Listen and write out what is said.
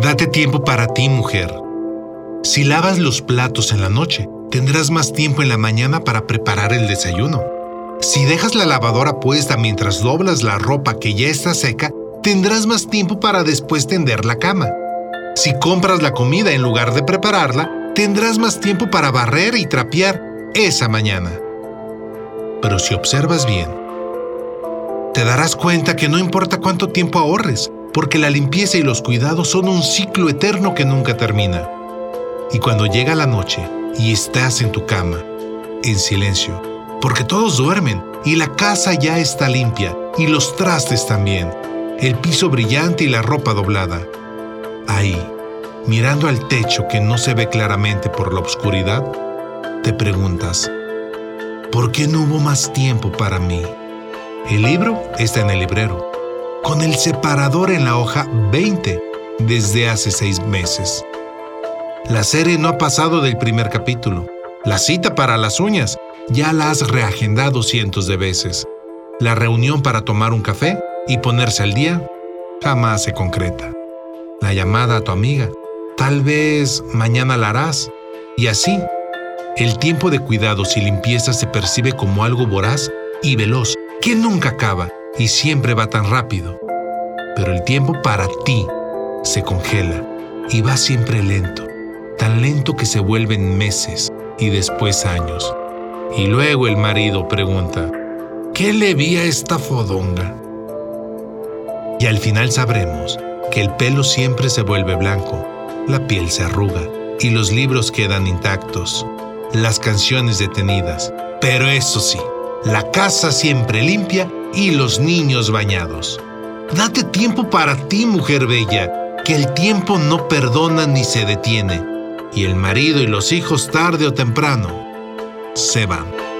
Date tiempo para ti, mujer. Si lavas los platos en la noche, tendrás más tiempo en la mañana para preparar el desayuno. Si dejas la lavadora puesta mientras doblas la ropa que ya está seca, tendrás más tiempo para después tender la cama. Si compras la comida en lugar de prepararla, tendrás más tiempo para barrer y trapear esa mañana. Pero si observas bien, te darás cuenta que no importa cuánto tiempo ahorres, porque la limpieza y los cuidados son un ciclo eterno que nunca termina. Y cuando llega la noche y estás en tu cama, en silencio, porque todos duermen y la casa ya está limpia y los trastes también, el piso brillante y la ropa doblada. Ahí, mirando al techo que no se ve claramente por la oscuridad, te preguntas, ¿por qué no hubo más tiempo para mí? El libro está en el librero, con el separador en la hoja 20 desde hace seis meses. La serie no ha pasado del primer capítulo. La cita para las uñas ya la has reagendado cientos de veces. La reunión para tomar un café y ponerse al día jamás se concreta. La llamada a tu amiga, tal vez mañana la harás. Y así, el tiempo de cuidados y limpieza se percibe como algo voraz y veloz que nunca acaba y siempre va tan rápido. Pero el tiempo para ti se congela y va siempre lento, tan lento que se vuelven meses y después años. Y luego el marido pregunta, ¿qué le vi a esta fodonga? Y al final sabremos que el pelo siempre se vuelve blanco, la piel se arruga y los libros quedan intactos, las canciones detenidas, pero eso sí, la casa siempre limpia y los niños bañados. Date tiempo para ti, mujer bella, que el tiempo no perdona ni se detiene, y el marido y los hijos tarde o temprano se van.